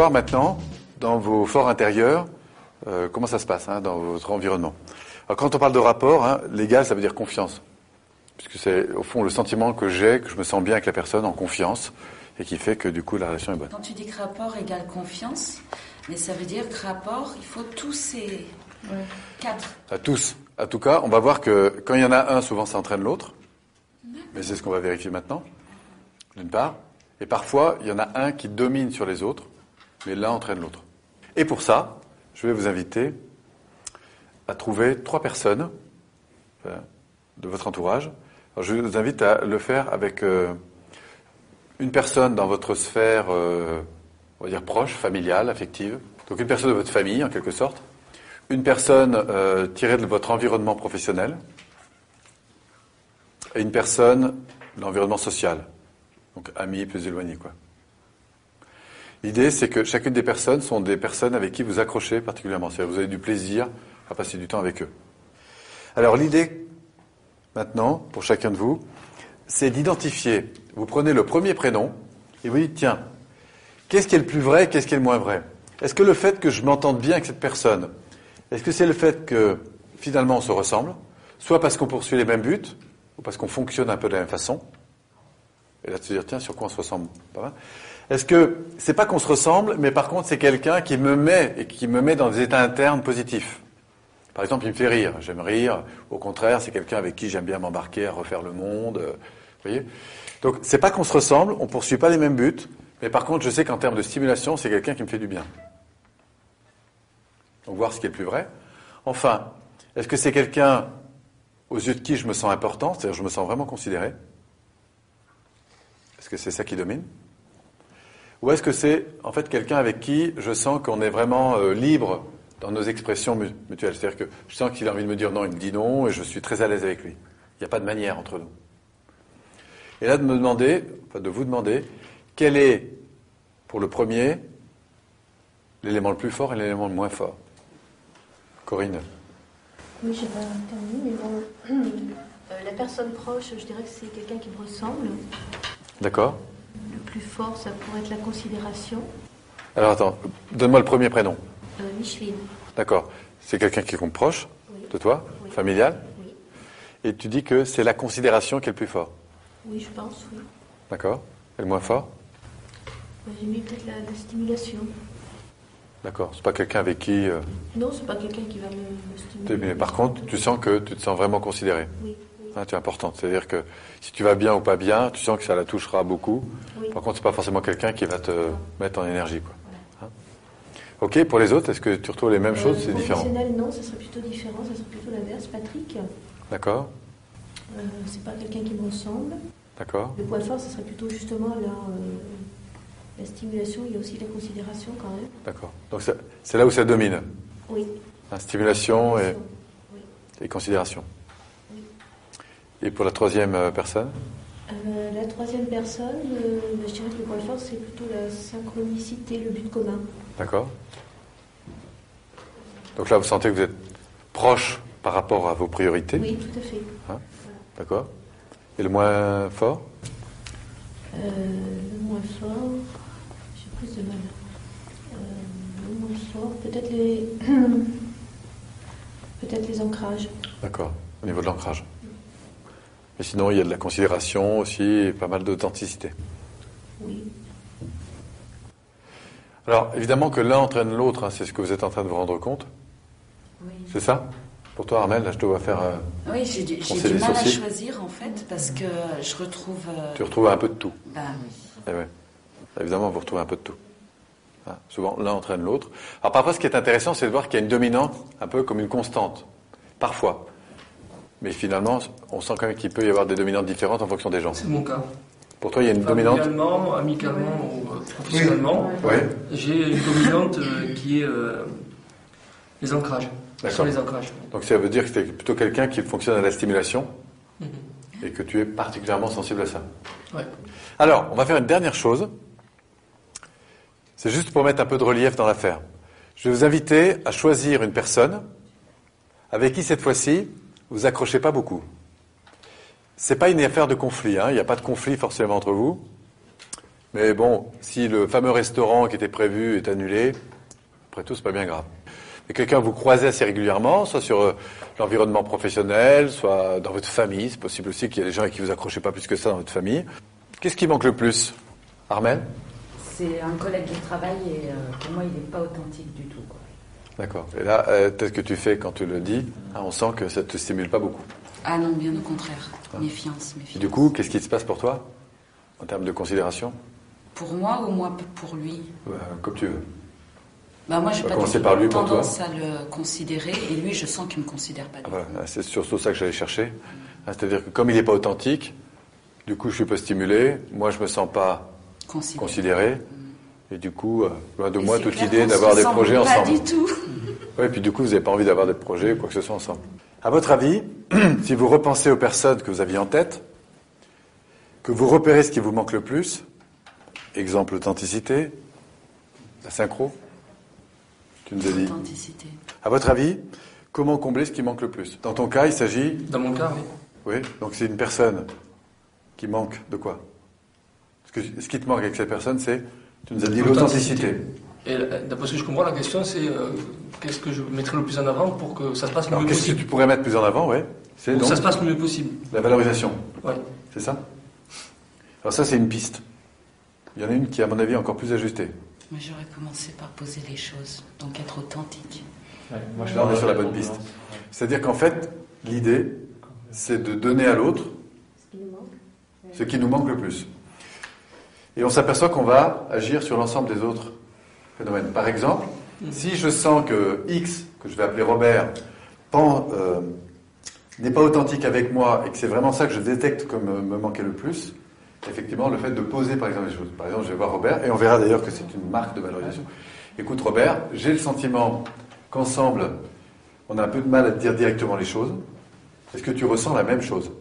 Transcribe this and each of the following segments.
voir maintenant dans vos forts intérieurs euh, comment ça se passe hein, dans votre environnement. Alors, quand on parle de rapport, hein, l'égal, ça veut dire confiance. Puisque c'est au fond le sentiment que j'ai, que je me sens bien avec la personne, en confiance, et qui fait que du coup la relation est bonne. Quand tu dis que rapport égale confiance, mais ça veut dire que rapport, il faut tous ces quatre. À tous. En tout cas, on va voir que quand il y en a un, souvent ça entraîne l'autre. Mais c'est ce qu'on va vérifier maintenant, d'une part. Et parfois, il y en a un qui domine sur les autres, mais l'un entraîne l'autre. Et pour ça, je vais vous inviter à trouver trois personnes euh, de votre entourage. Alors, je vous invite à le faire avec euh, une personne dans votre sphère, euh, on va dire proche, familiale, affective. Donc une personne de votre famille, en quelque sorte. Une personne tirée de votre environnement professionnel. Et une personne de l'environnement social. Donc amis plus éloignés, quoi. L'idée, c'est que chacune des personnes sont des personnes avec qui vous accrochez particulièrement. C'est-à-dire vous avez du plaisir à passer du temps avec eux. Alors l'idée, maintenant, pour chacun de vous, c'est d'identifier. Vous prenez le premier prénom et vous dites, tiens, qu'est-ce qui est le plus vrai, qu'est-ce qui est le moins vrai? Est-ce que le fait que je m'entende bien avec cette personne, est-ce que c'est le fait que finalement on se ressemble, soit parce qu'on poursuit les mêmes buts, ou parce qu'on fonctionne un peu de la même façon Et là, tu te dire, tiens, sur quoi on se ressemble? Pas mal. Est-ce que c'est pas qu'on se ressemble, mais par contre c'est quelqu'un qui me met et qui me met dans des états internes positifs Par exemple, il me fait rire, j'aime rire. Au contraire, c'est quelqu'un avec qui j'aime bien m'embarquer à refaire le monde. euh, Vous voyez Donc c'est pas qu'on se ressemble, on poursuit pas les mêmes buts, mais par contre je sais qu'en termes de stimulation, c'est quelqu'un qui me fait du bien. Donc voir ce qui est le plus vrai. Enfin, est-ce que c'est quelqu'un aux yeux de qui je me sens important, c'est-à-dire je me sens vraiment considéré? Est-ce que c'est ça qui domine? Ou est-ce que c'est en fait quelqu'un avec qui je sens qu'on est vraiment euh, libre dans nos expressions mu- mutuelles? C'est-à-dire que je sens qu'il a envie de me dire non, il me dit non, et je suis très à l'aise avec lui. Il n'y a pas de manière entre nous. Et là, de me demander, enfin de vous demander, quel est, pour le premier, l'élément le plus fort et l'élément le moins fort? Corinne Oui, j'ai pas terminé, mais bon. Euh, la personne proche, je dirais que c'est quelqu'un qui me ressemble. D'accord plus fort, ça pourrait être la considération. Alors attends, donne-moi le premier prénom. Euh, Micheline, D'accord. C'est quelqu'un qui est proche Oui. de toi, Oui. familial, oui. et tu dis que c'est la considération qui est le plus fort. Oui, je pense, oui. D'accord Et le moins fort J'ai mis peut-être la, la stimulation. D'accord. C'est pas quelqu'un avec qui. euh, Non, c'est pas quelqu'un qui va me, me stimuler. mais par contre, tu sens que tu te sens vraiment considéré. Oui. Hein, tu es importante. C'est-à-dire que si tu vas bien ou pas bien, tu sens que ça la touchera beaucoup. Oui. Par contre, c'est pas forcément quelqu'un qui va te mettre en énergie. Quoi. Hein ok, pour les autres, est-ce que tu retrouves les mêmes choses? C'est Euh, différent. Non, ça serait plutôt différent, ça serait plutôt l'inverse. Patrick, D'accord euh, c'est pas quelqu'un qui me ressemble. D'accord Le point fort, ce serait plutôt justement la, euh, la stimulation, il y a aussi la considération quand même. D'accord. Donc c'est là où ça domine. Oui. Hein, stimulation et, Oui. et considération. Et pour la troisième euh, personne? Euh, la troisième personne, euh, bah, je dirais que le point fort, c'est plutôt la synchronicité, le but commun. D'accord Donc là, vous sentez que vous êtes proche par rapport à vos priorités? Oui, tout à fait. D'accord Et le moins fort? Euh, le moins fort, j'ai plus de mal. Le moins fort, peut-être les, peut-être les ancrages. D'accord, au niveau de l'ancrage. Mais sinon, il y a de la considération aussi et pas mal d'authenticité. Oui. Alors, évidemment que l'un entraîne l'autre, hein, c'est ce que vous êtes en train de vous rendre compte. Oui. C'est ça? Pour toi, Armel, là, je te vois faire. euh, Oui, j'ai du, mal à choisir en fait parce que je retrouve. euh, tu retrouves un peu de tout. bah oui. Eh ouais. Évidemment, vous retrouvez un peu de tout. Hein, souvent, l'un entraîne l'autre. Alors, parfois, ce qui est intéressant, c'est de voir qu'il y a une dominante, un peu comme une constante. Parfois. Mais finalement, on sent quand même qu'il peut y avoir des dominantes différentes en fonction des gens. C'est mon cas. Pour toi, il y a une dominante Familialement, amicalement ou euh, professionnellement, Oui. j'ai une dominante euh, qui est euh, les ancrages. Sur les ancrages. Donc, ça veut dire que tu es plutôt quelqu'un qui fonctionne à la stimulation Mhm. et que tu es particulièrement sensible à ça. Ouais. Alors, on va faire une dernière chose. C'est juste pour mettre un peu de relief dans l'affaire. Je vais vous inviter à choisir une personne avec qui, cette fois-ci, vous accrochez pas beaucoup. C'est pas une affaire de conflit, hein. il n'y a pas de conflit forcément entre vous. Mais bon, si le fameux restaurant qui était prévu est annulé, après tout, c'est pas bien grave. Mais quelqu'un vous croisez assez régulièrement, soit sur euh, l'environnement professionnel, soit dans votre famille. C'est possible aussi qu'il y ait des gens avec qui vous accrochez pas plus que ça dans votre famille. Qu'est-ce qui manque le plus? Armel? C'est un collègue de travail et euh, pour moi, il n'est pas authentique du tout. D'accord. Et là, peut-être que tu fais quand tu le dis, hein, on sent que ça te stimule pas beaucoup. Ah non, bien au contraire. Méfiance, Et méfiance. du coup, qu'est-ce qui se passe pour toi en termes de considération? Pour moi ou moi pour lui? Comme tu veux. bah moi, j'ai pas commencer par lui, pour toi. tendance à le considérer et lui, je sens qu'il me considère pas Ah, voilà, c'est surtout ça que j'allais chercher. Ah, C'est-à-dire que comme il n'est pas authentique, du coup, je suis pas stimulé. Moi, je me sens pas Considéré. considéré. Et du coup, euh, loin de Et moi toute l'idée d'avoir des projets Pas ensemble. du tout. Ouais, et puis du coup, vous n'avez pas envie d'avoir des projets ou quoi que ce soit ensemble. À votre avis, si vous repensez aux personnes que vous aviez en tête, que vous repérez ce qui vous manque le plus, exemple l'authenticité, la synchro, tu nous as dit. Authenticité. À votre avis, comment combler ce qui manque le plus? Dans ton cas, il s'agit, Dans mon cas, oui. oui, donc c'est une personne qui manque de quoi? Ce, que- ce qui te manque avec cette personne, c'est, tu nous as dit l'authenticité. Et d'après ce que je comprends, la question c'est euh, qu'est-ce que je mettrai le plus en avant pour que ça se passe le Alors, mieux qu'est-ce que possible tu pourrais mettre plus en avant, ouais C'est Pour que donc ça se passe le mieux possible. la valorisation. Ouais. C'est ça? Alors ça, c'est une piste. Il y en a une qui, à mon avis, est encore plus ajustée. Moi, j'aurais commencé par poser les choses, donc être authentique. moi, Là, on est sur la bonne piste. C'est-à-dire qu'en fait, l'idée, c'est de donner à l'autre Ce qui nous manque. ce qui nous manque le plus. Et on s'aperçoit qu'on va agir sur l'ensemble des autres phénomènes. Par exemple, si je sens que X, que je vais appeler Robert, euh, n'est pas authentique avec moi et que c'est vraiment ça que je détecte comme euh, me manquait le plus, effectivement, le fait de poser par exemple les choses. Par exemple, je vais voir Robert, et on verra d'ailleurs que c'est une marque de valorisation. Écoute Robert, j'ai le sentiment qu'ensemble, on a un peu de mal à dire directement les choses. Est-ce que tu ressens la même chose?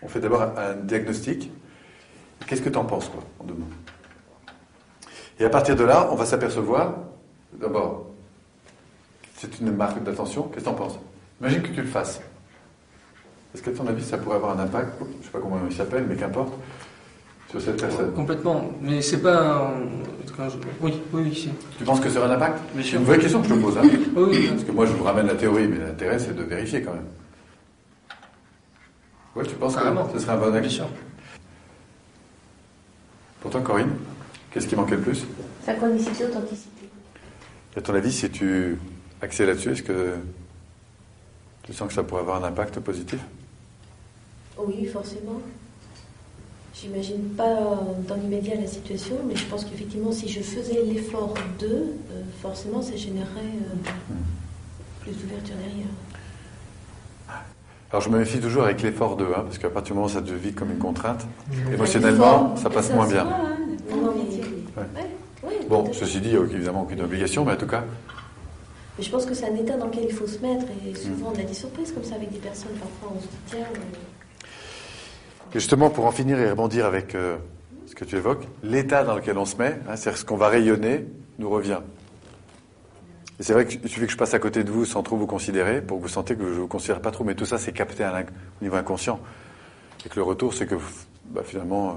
On fait d'abord un diagnostic. Qu'est-ce que tu en penses, quoi, en deux mots? Et à partir de là, on va s'apercevoir, d'abord, c'est une marque d'attention, qu'est-ce que tu en penses? Imagine que tu le fasses. Est-ce qu'à ton avis, ça pourrait avoir un impact, je ne sais pas comment il s'appelle, mais qu'importe, sur cette personne? Complètement. Mais c'est pas. un- Oui, oui, oui. si. Tu penses que ça aura un impact? C'est une vraie question que je te pose. hein. Oui, oui. Parce que moi, je vous ramène la théorie, mais l'intérêt, c'est de vérifier quand même. Ouais, tu penses que ce serait un bon sûr. Pour toi, Corinne, qu'est-ce qui manquait le plus? Synchronicité, authenticité. Et à ton avis, si tu axais là-dessus, est-ce que tu sens que ça pourrait avoir un impact positif? Oui, forcément. J'imagine pas dans l'immédiat la situation, mais je pense qu'effectivement, si je faisais l'effort de, euh, forcément, ça générerait euh, plus d'ouverture derrière. Alors je me méfie toujours avec l'effort de, hein, parce qu'à partir du moment où ça te vit comme une contrainte, émotionnellement, ça passe moins bien. Mais- Ouais. Ouais, Bon, ceci dit, il n'y a évidemment aucune obligation, mais en tout cas, Mais je pense que c'est un état dans lequel il faut se mettre, et souvent on a des surprises comme ça avec des personnes, parfois on se dit tiens. Et justement, pour en finir et rebondir avec euh, ce que tu évoques, l'état dans lequel on se met, hein, c'est-à-dire ce qu'on va rayonner, nous revient. Et c'est vrai qu'il suffit que je passe à côté de vous sans trop vous considérer, pour que vous sentez que je ne vous considère pas trop, mais tout ça, c'est capté à au niveau inconscient. Et que le retour, c'est que bah, finalement, euh,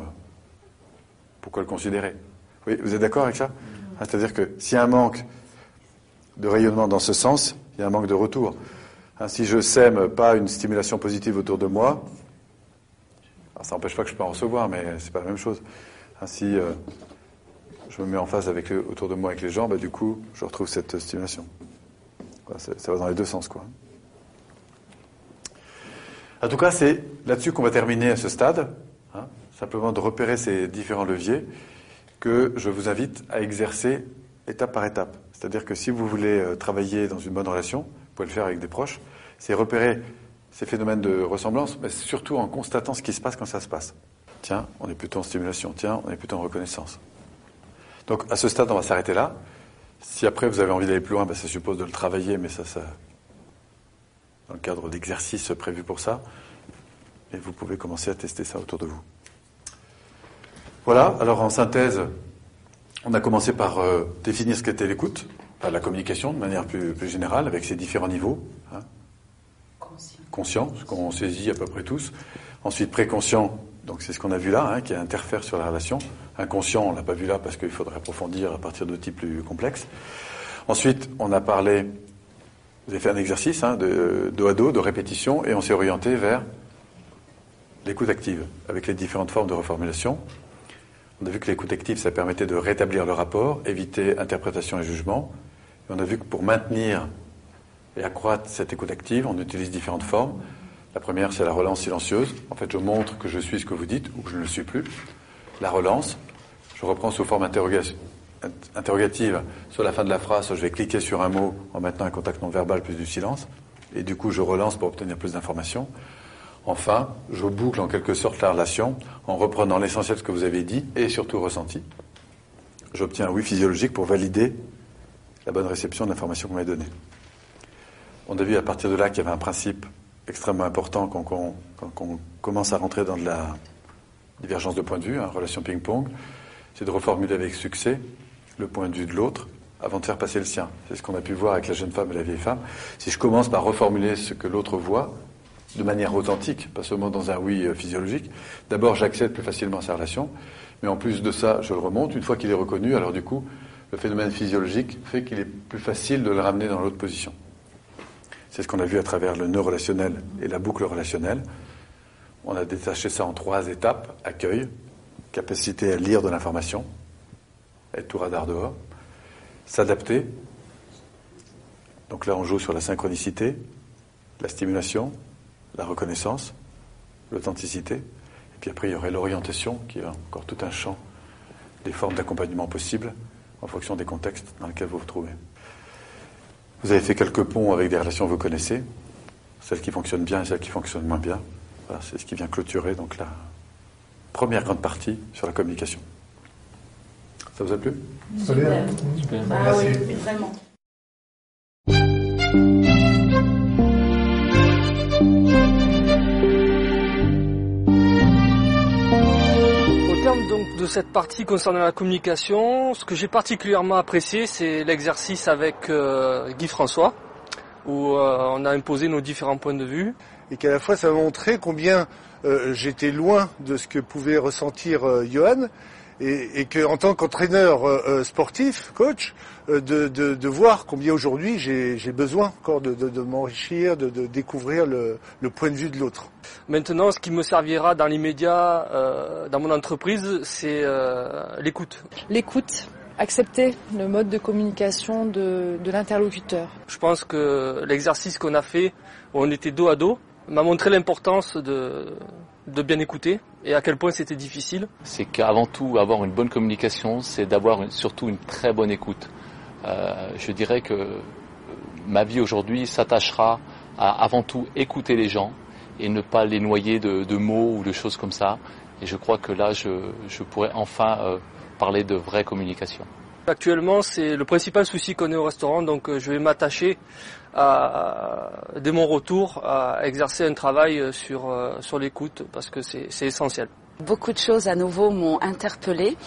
pourquoi le considérer? Oui, vous êtes d'accord avec ça? Hein, C'est-à-dire que s'il y a un manque de rayonnement dans ce sens, il y a un manque de retour. Hein, si je sème pas une stimulation positive autour de moi, alors, ça n'empêche pas que je peux en recevoir, mais c'est pas la même chose. Hein, si euh, je me mets en phase avec autour de moi avec les gens, bah, du coup, je retrouve cette stimulation. Ça va dans les deux sens, quoi. En tout cas, c'est là-dessus qu'on va terminer à ce stade. hein, simplement de repérer ces différents leviers que je vous invite à exercer étape par étape. C'est-à-dire que si vous voulez euh, travailler dans une bonne relation, vous pouvez le faire avec des proches, c'est repérer ces phénomènes de ressemblance, mais surtout en constatant ce qui se passe quand ça se passe. Tiens, on est plutôt en stimulation, tiens, on est plutôt en reconnaissance. Donc à ce stade, on va s'arrêter là. Si après vous avez envie d'aller plus loin, ben, ça suppose de le travailler, mais ça, ça dans le cadre d'exercices prévus pour ça. Et vous pouvez commencer à tester ça autour de vous. Voilà, alors en synthèse, on a commencé par euh, définir ce qu'était l'écoute, enfin, la communication de manière plus, plus générale, avec ses différents niveaux. hein. Conscient. conscient, ce qu'on saisit à peu près tous. Ensuite, préconscient, Donc c'est ce qu'on a vu là, hein, qui interfère sur la relation. Inconscient, on l'a pas vu là parce qu'il faudrait approfondir à partir types plus complexes. Ensuite, on a parlé, vous avez fait un exercice hein, de dos à dos, de répétition, et on s'est orienté vers l'écoute active, avec les différentes formes de reformulation. On a vu que l'écoute active, ça permettait de rétablir le rapport, éviter interprétation et jugement. Et on a vu que pour maintenir et accroître cette écoute active, on utilise différentes formes. La première, c'est la relance silencieuse. En fait, je montre que je suis ce que vous dites ou que je ne le suis plus. La relance, je reprends sous forme interrogative. Sur la fin de la phrase, je vais cliquer sur un mot en maintenant un contact non verbal plus du silence. Et du coup, je relance pour obtenir plus d'informations. Enfin, je boucle en quelque sorte la relation en reprenant l'essentiel de ce que vous avez dit et surtout ressenti. J'obtiens un oui physiologique pour valider la bonne réception de l'information qu'on m'a donnée. On a vu à partir de là qu'il y avait un principe extrêmement important quand on, commence à rentrer dans de la divergence de point de vue, hein, relation ping-pong, c'est de reformuler avec succès le point de vue de l'autre avant de faire passer le sien. C'est ce qu'on a pu voir avec la jeune femme et la vieille femme. Si je commence par reformuler ce que l'autre voit, de manière authentique, pas seulement dans un oui euh, physiologique. D'abord, j'accède plus facilement à sa relation, mais en plus de ça, je le remonte. Une fois qu'il est reconnu, alors du coup, le phénomène physiologique fait qu'il est plus facile de le ramener dans l'autre position. C'est ce qu'on a vu à travers le nœud relationnel et la boucle relationnelle. On a détaché ça en trois étapes accueil, capacité à lire de l'information, être tout radar dehors, s'adapter. Donc là, on joue sur la synchronicité, la stimulation, la reconnaissance, l'authenticité. Et puis après, il y aurait l'orientation, qui est encore tout un champ des formes d'accompagnement possibles en fonction des contextes dans lesquels vous vous trouvez. Vous avez fait quelques ponts avec des relations que vous connaissez, celles qui fonctionnent bien et celles qui fonctionnent moins bien. Voilà, c'est ce qui vient clôturer donc la première grande partie sur la communication. Ça vous a plu? Super. Super. Ah oui, vraiment. Cette partie concernant la communication, ce que j'ai particulièrement apprécié, c'est l'exercice avec euh, Guy François, où euh, on a imposé nos différents points de vue. Et qu'à la fois, ça m'a montré combien euh, j'étais loin de ce que pouvait ressentir Johan, et, et que en tant qu'entraîneur sportif, coach, de, de, de, voir combien aujourd'hui j'ai besoin encore de, de m'enrichir, de, découvrir le, le, point de vue de l'autre. Maintenant, ce qui me servira dans l'immédiat, euh, dans mon entreprise, c'est euh, l'écoute. L'écoute, accepter le mode de communication de, de l'interlocuteur. Je pense que l'exercice qu'on a fait, où on était dos à dos, m'a montré l'importance de, de bien écouter et à quel point c'était difficile. C'est qu'avant tout, avoir une bonne communication, c'est d'avoir surtout une très bonne écoute. Euh, je dirais que ma vie aujourd'hui s'attachera à avant tout écouter les gens et ne pas les noyer de, mots ou de choses comme ça. Et je crois que là, je, pourrais enfin euh, parler de vraie communication. Actuellement, c'est le principal souci qu'on ait au restaurant, donc euh, je vais m'attacher dès mon retour à exercer un travail sur, sur l'écoute parce que c'est essentiel. Beaucoup de choses à nouveau m'ont interpellée,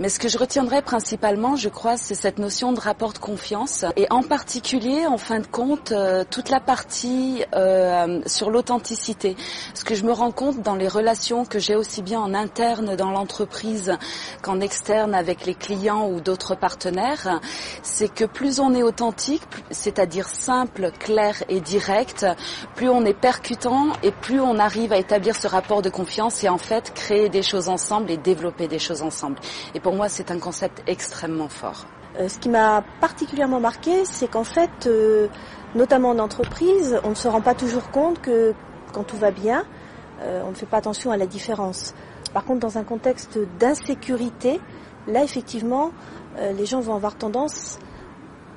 mais ce que je retiendrai principalement, je crois, c'est cette notion de rapport de confiance, et en particulier, en fin de compte, euh, toute la partie euh, sur l'authenticité. Ce que je me rends compte dans les relations que j'ai aussi bien en interne dans l'entreprise qu'en externe avec les clients ou d'autres partenaires, c'est que plus on est authentique, c'est-à-dire simple, clair et direct, plus on est percutant et plus on arrive à établir ce rapport de confiance et en fait créer des choses ensemble et développer des choses ensemble. Et pour moi, c'est un concept extrêmement fort. Euh, ce qui m'a particulièrement marqué, c'est qu'en fait, euh, notamment en entreprise, on ne se rend pas toujours compte que quand tout va bien, euh, on ne fait pas attention à la différence. Par contre, dans un contexte d'insécurité, là, effectivement, les gens vont avoir tendance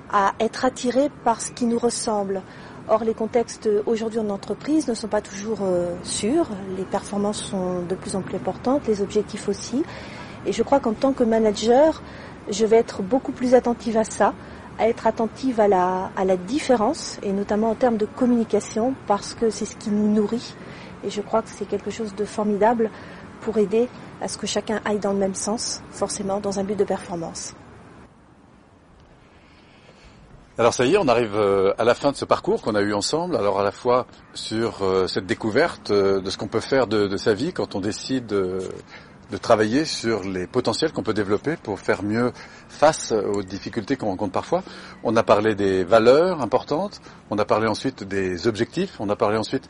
à être attirés par ce qui nous ressemble. Or, les contextes aujourd'hui en entreprise ne sont pas toujours euh, sûrs. Les performances sont de plus en plus importantes, les objectifs aussi. Et je crois qu'en tant que manager, je vais être beaucoup plus attentive à ça, à être attentive à la, à la différence, et notamment en termes de communication, parce que c'est ce qui nous nourrit. Et je crois que c'est quelque chose de formidable pour aider à ce que chacun aille dans le même sens, forcément dans un but de performance. Alors ça y est, on arrive euh, à la fin de ce parcours qu'on a eu ensemble. Alors à la fois sur euh, cette découverte euh, de ce qu'on peut faire de, sa vie quand on décide de, de travailler sur les potentiels qu'on peut développer pour faire mieux face aux difficultés qu'on rencontre parfois. On a parlé des valeurs importantes, on a parlé ensuite des objectifs, on a parlé ensuite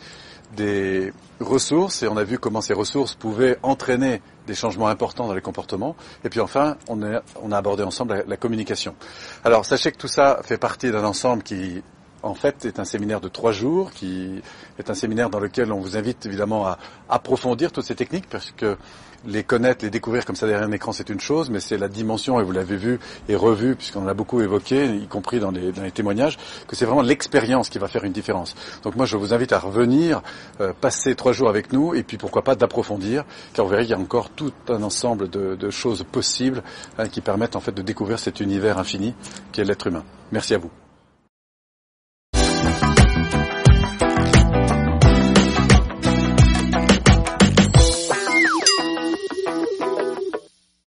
des ressources et on a vu comment ces ressources pouvaient entraîner des changements importants dans les comportements. Et puis enfin, on a, abordé ensemble la, la, communication. Alors sachez que tout ça fait partie d'un ensemble qui en fait est un séminaire de trois jours, qui est un séminaire dans lequel on vous invite évidemment à approfondir toutes ces techniques parce que les connaître, les découvrir comme ça derrière un écran, c'est une chose, mais c'est la dimension, et vous l'avez vu et revu, puisqu'on l'a beaucoup évoqué, y compris dans les, dans les témoignages, que c'est vraiment l'expérience qui va faire une différence. Donc moi, je vous invite à revenir, euh, passer trois jours avec nous, et puis pourquoi pas d'approfondir, car vous verrez qu'il y a encore tout un ensemble de, de choses possibles hein, qui permettent en fait de découvrir cet univers infini qui est l'être humain. Merci à vous.